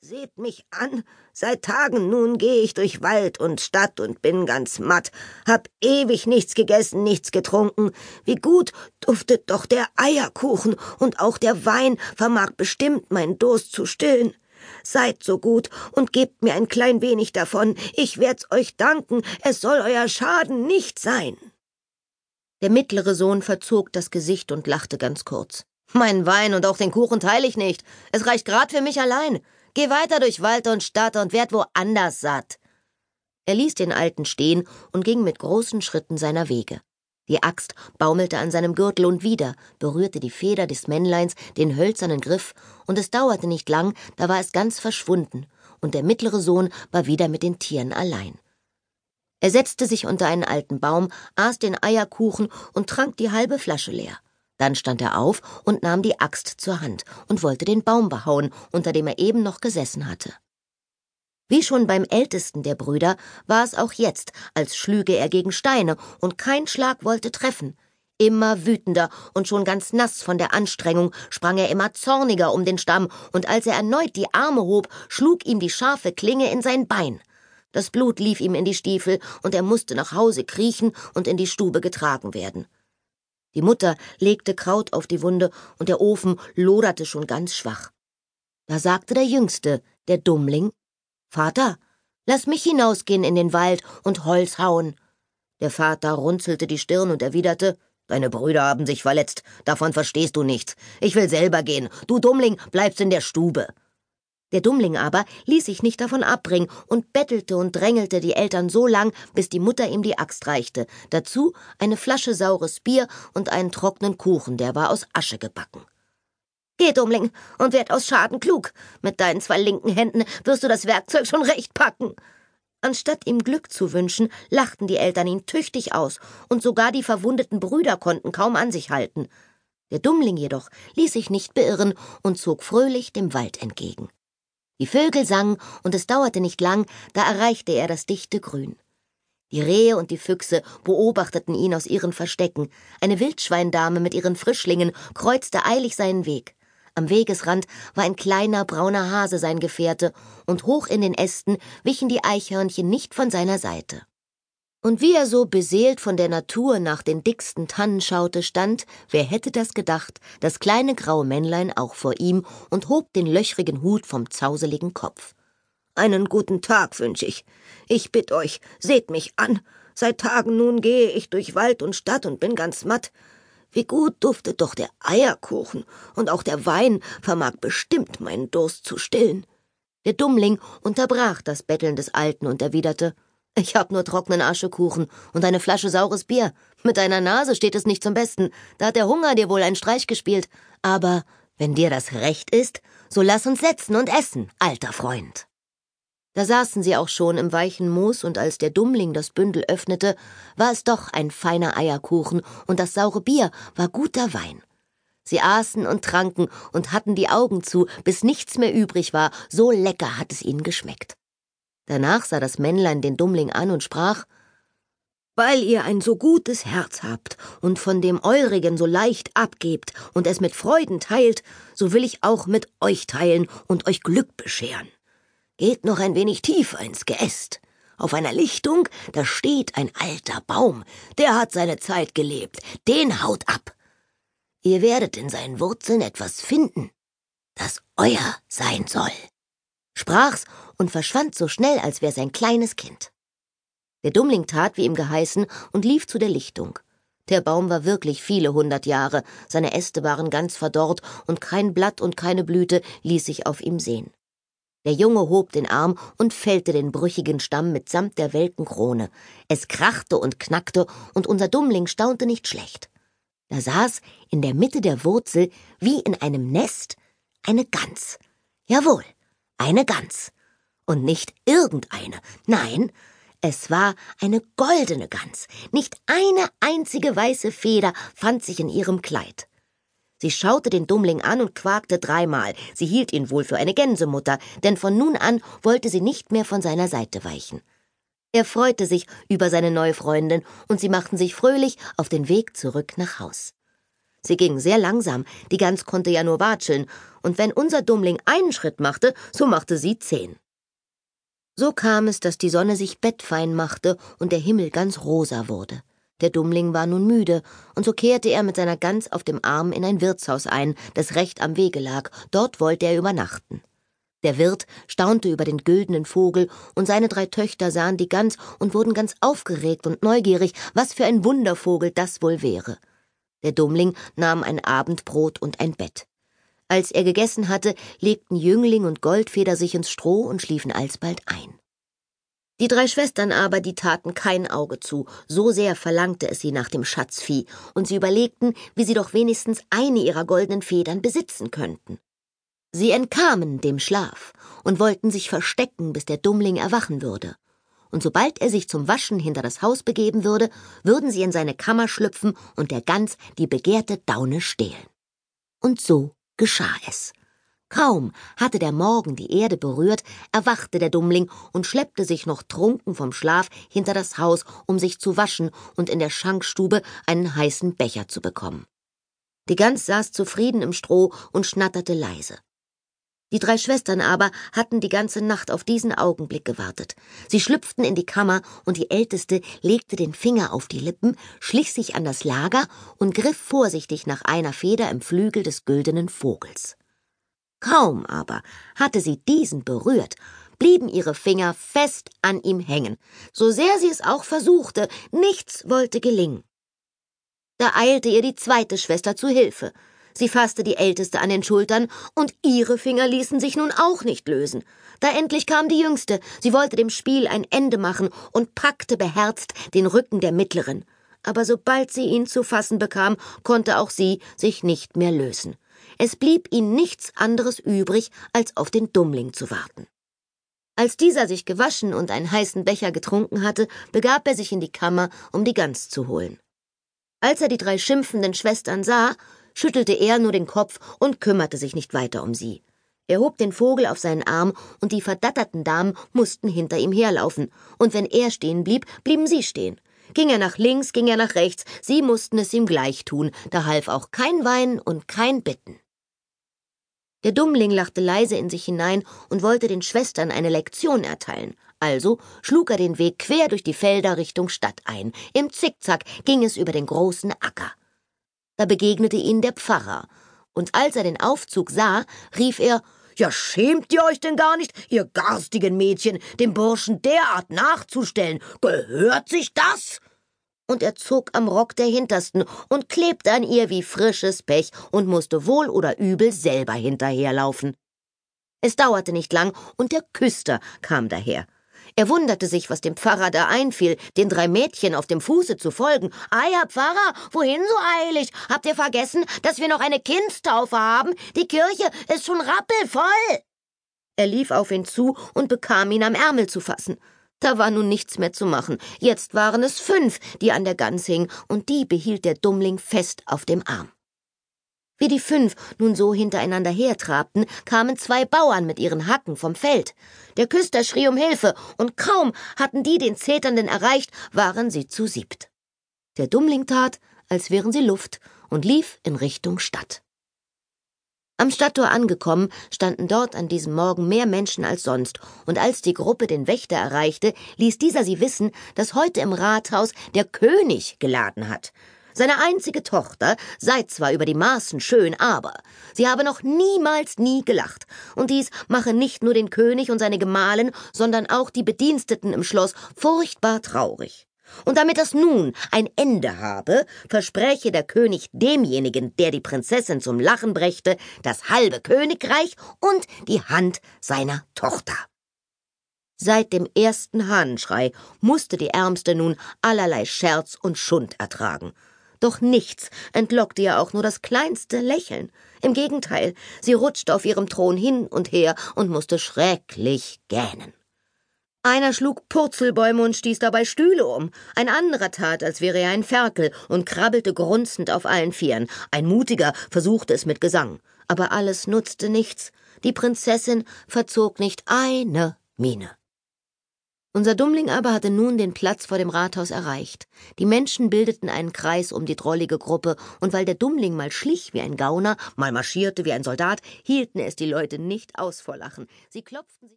Seht mich an, seit Tagen nun geh ich durch Wald und Stadt und bin ganz matt, hab ewig nichts gegessen, nichts getrunken. Wie gut duftet doch der Eierkuchen, und auch der Wein vermag bestimmt meinen Durst zu stillen. Seid so gut und gebt mir ein klein wenig davon, ich werd's euch danken, es soll euer Schaden nicht sein. Der mittlere Sohn verzog das Gesicht und lachte ganz kurz. Mein Wein und auch den Kuchen teile ich nicht. Es reicht grad für mich allein. Geh weiter durch Wald und Stadt und werd woanders satt. Er ließ den Alten stehen und ging mit großen Schritten seiner Wege. Die Axt baumelte an seinem Gürtel und wieder berührte die Feder des Männleins den hölzernen Griff, und es dauerte nicht lang, da war es ganz verschwunden, und der mittlere Sohn war wieder mit den Tieren allein. Er setzte sich unter einen alten Baum, aß den Eierkuchen und trank die halbe Flasche leer. Dann stand er auf und nahm die Axt zur Hand und wollte den Baum behauen, unter dem er eben noch gesessen hatte. Wie schon beim ältesten der Brüder war es auch jetzt, als schlüge er gegen Steine, und kein Schlag wollte treffen. Immer wütender und schon ganz nass von der Anstrengung sprang er immer zorniger um den Stamm, und als er erneut die Arme hob, schlug ihm die scharfe Klinge in sein Bein. Das Blut lief ihm in die Stiefel, und er musste nach Hause kriechen und in die Stube getragen werden. Die Mutter legte Kraut auf die Wunde, und der Ofen loderte schon ganz schwach. Da sagte der Jüngste, der Dummling, Vater, lass mich hinausgehen in den Wald und Holz hauen. Der Vater runzelte die Stirn und erwiderte, Deine Brüder haben sich verletzt, davon verstehst du nichts. Ich will selber gehen, du Dummling bleibst in der Stube. Der Dummling aber ließ sich nicht davon abbringen und bettelte und drängelte die Eltern so lang, bis die Mutter ihm die Axt reichte. Dazu eine Flasche saures Bier und einen trockenen Kuchen, der war aus Asche gebacken. Geh, Dummling, und werd aus Schaden klug. Mit deinen zwei linken Händen wirst du das Werkzeug schon recht packen. Anstatt ihm Glück zu wünschen, lachten die Eltern ihn tüchtig aus, und sogar die verwundeten Brüder konnten kaum an sich halten. Der Dummling jedoch ließ sich nicht beirren und zog fröhlich dem Wald entgegen. Die Vögel sangen, und es dauerte nicht lang, da erreichte er das dichte Grün. Die Rehe und die Füchse beobachteten ihn aus ihren Verstecken. Eine Wildschweindame mit ihren Frischlingen kreuzte eilig seinen Weg. Am Wegesrand war ein kleiner brauner Hase sein Gefährte, und hoch in den Ästen wichen die Eichhörnchen nicht von seiner Seite. Und wie er so beseelt von der Natur nach den dicksten Tannen schaute, stand, wer hätte das gedacht, das kleine graue Männlein auch vor ihm und hob den löchrigen Hut vom zauseligen Kopf. Einen guten Tag wünsch ich. Ich bitt euch, seht mich an. Seit Tagen nun gehe ich durch Wald und Stadt und bin ganz matt. Wie gut duftet doch der Eierkuchen, und auch der Wein vermag bestimmt meinen Durst zu stillen. Der Dummling unterbrach das Betteln des Alten und erwiderte ich hab nur trockenen Aschekuchen und eine Flasche saures Bier. Mit deiner Nase steht es nicht zum Besten. Da hat der Hunger dir wohl einen Streich gespielt. Aber wenn dir das recht ist, so lass uns setzen und essen, alter Freund. Da saßen sie auch schon im weichen Moos, und als der Dummling das Bündel öffnete, war es doch ein feiner Eierkuchen, und das saure Bier war guter Wein. Sie aßen und tranken und hatten die Augen zu, bis nichts mehr übrig war, so lecker hat es ihnen geschmeckt. Danach sah das Männlein den Dummling an und sprach Weil ihr ein so gutes Herz habt und von dem eurigen so leicht abgebt und es mit Freuden teilt, so will ich auch mit euch teilen und euch Glück bescheren. Geht noch ein wenig tiefer ins Geäst. Auf einer Lichtung, da steht ein alter Baum, der hat seine Zeit gelebt, den haut ab. Ihr werdet in seinen Wurzeln etwas finden, das euer sein soll sprach's und verschwand so schnell, als wär's ein kleines Kind. Der Dummling tat, wie ihm geheißen, und lief zu der Lichtung. Der Baum war wirklich viele hundert Jahre, seine Äste waren ganz verdorrt, und kein Blatt und keine Blüte ließ sich auf ihm sehen. Der Junge hob den Arm und fällte den brüchigen Stamm mitsamt der welken Krone. Es krachte und knackte, und unser Dummling staunte nicht schlecht. Da saß in der Mitte der Wurzel, wie in einem Nest, eine Gans. Jawohl, eine Gans. Und nicht irgendeine, nein, es war eine goldene Gans. Nicht eine einzige weiße Feder fand sich in ihrem Kleid. Sie schaute den Dummling an und quakte dreimal. Sie hielt ihn wohl für eine Gänsemutter, denn von nun an wollte sie nicht mehr von seiner Seite weichen. Er freute sich über seine neue Freundin, und sie machten sich fröhlich auf den Weg zurück nach Haus. Sie ging sehr langsam, die Gans konnte ja nur watscheln, und wenn unser Dummling einen Schritt machte, so machte sie zehn. So kam es, dass die Sonne sich bettfein machte und der Himmel ganz rosa wurde. Der Dummling war nun müde, und so kehrte er mit seiner Gans auf dem Arm in ein Wirtshaus ein, das recht am Wege lag, dort wollte er übernachten. Der Wirt staunte über den güldenen Vogel, und seine drei Töchter sahen die Gans und wurden ganz aufgeregt und neugierig, was für ein Wundervogel das wohl wäre. Der Dummling nahm ein Abendbrot und ein Bett. Als er gegessen hatte, legten Jüngling und Goldfeder sich ins Stroh und schliefen alsbald ein. Die drei Schwestern aber, die taten kein Auge zu, so sehr verlangte es sie nach dem Schatzvieh, und sie überlegten, wie sie doch wenigstens eine ihrer goldenen Federn besitzen könnten. Sie entkamen dem Schlaf und wollten sich verstecken, bis der Dummling erwachen würde. Und sobald er sich zum Waschen hinter das Haus begeben würde, würden sie in seine Kammer schlüpfen und der Gans die begehrte Daune stehlen. Und so geschah es. Kaum hatte der Morgen die Erde berührt, erwachte der Dummling und schleppte sich noch trunken vom Schlaf hinter das Haus, um sich zu waschen und in der Schankstube einen heißen Becher zu bekommen. Die Gans saß zufrieden im Stroh und schnatterte leise. Die drei Schwestern aber hatten die ganze Nacht auf diesen Augenblick gewartet. Sie schlüpften in die Kammer, und die Älteste legte den Finger auf die Lippen, schlich sich an das Lager und griff vorsichtig nach einer Feder im Flügel des güldenen Vogels. Kaum aber hatte sie diesen berührt, blieben ihre Finger fest an ihm hängen. So sehr sie es auch versuchte, nichts wollte gelingen. Da eilte ihr die zweite Schwester zu Hilfe. Sie fasste die Älteste an den Schultern, und ihre Finger ließen sich nun auch nicht lösen. Da endlich kam die Jüngste, sie wollte dem Spiel ein Ende machen und packte beherzt den Rücken der Mittleren. Aber sobald sie ihn zu fassen bekam, konnte auch sie sich nicht mehr lösen. Es blieb ihnen nichts anderes übrig, als auf den Dummling zu warten. Als dieser sich gewaschen und einen heißen Becher getrunken hatte, begab er sich in die Kammer, um die Gans zu holen. Als er die drei schimpfenden Schwestern sah, schüttelte er nur den Kopf und kümmerte sich nicht weiter um sie. Er hob den Vogel auf seinen Arm, und die verdatterten Damen mussten hinter ihm herlaufen, und wenn er stehen blieb, blieben sie stehen. Ging er nach links, ging er nach rechts, sie mussten es ihm gleich tun, da half auch kein Weinen und kein Bitten. Der Dummling lachte leise in sich hinein und wollte den Schwestern eine Lektion erteilen. Also schlug er den Weg quer durch die Felder Richtung Stadt ein. Im Zickzack ging es über den großen Acker. Da begegnete ihnen der Pfarrer, und als er den Aufzug sah, rief er Ja, schämt ihr euch denn gar nicht, ihr garstigen Mädchen, dem Burschen derart nachzustellen? Gehört sich das? Und er zog am Rock der Hintersten und klebte an ihr wie frisches Pech und musste wohl oder übel selber hinterherlaufen. Es dauerte nicht lang, und der Küster kam daher. Er wunderte sich, was dem Pfarrer da einfiel, den drei Mädchen auf dem Fuße zu folgen. Ah, Herr Pfarrer, wohin so eilig? Habt ihr vergessen, dass wir noch eine Kindstaufe haben? Die Kirche ist schon rappelvoll. Er lief auf ihn zu und bekam ihn am Ärmel zu fassen. Da war nun nichts mehr zu machen. Jetzt waren es fünf, die an der Gans hingen, und die behielt der Dummling fest auf dem Arm. Wie die fünf nun so hintereinander hertrabten, kamen zwei Bauern mit ihren Hacken vom Feld. Der Küster schrie um Hilfe, und kaum hatten die den Zeternden erreicht, waren sie zu siebt. Der Dummling tat, als wären sie Luft, und lief in Richtung Stadt. Am Stadttor angekommen, standen dort an diesem Morgen mehr Menschen als sonst, und als die Gruppe den Wächter erreichte, ließ dieser sie wissen, dass heute im Rathaus der König geladen hat. Seine einzige Tochter sei zwar über die Maßen schön, aber sie habe noch niemals nie gelacht, und dies mache nicht nur den König und seine Gemahlin, sondern auch die Bediensteten im Schloss furchtbar traurig. Und damit das nun ein Ende habe, verspräche der König demjenigen, der die Prinzessin zum Lachen brächte, das halbe Königreich und die Hand seiner Tochter. Seit dem ersten Hahnschrei musste die Ärmste nun allerlei Scherz und Schund ertragen, doch nichts entlockte ihr auch nur das kleinste Lächeln. Im Gegenteil, sie rutschte auf ihrem Thron hin und her und musste schrecklich gähnen. Einer schlug Purzelbäume und stieß dabei Stühle um, ein anderer tat, als wäre er ein Ferkel und krabbelte grunzend auf allen Vieren, ein mutiger versuchte es mit Gesang, aber alles nutzte nichts, die Prinzessin verzog nicht eine Miene. Unser Dummling aber hatte nun den Platz vor dem Rathaus erreicht. Die Menschen bildeten einen Kreis um die drollige Gruppe, und weil der Dummling mal schlich wie ein Gauner, mal marschierte wie ein Soldat, hielten es die Leute nicht aus vor Lachen. Sie klopften sich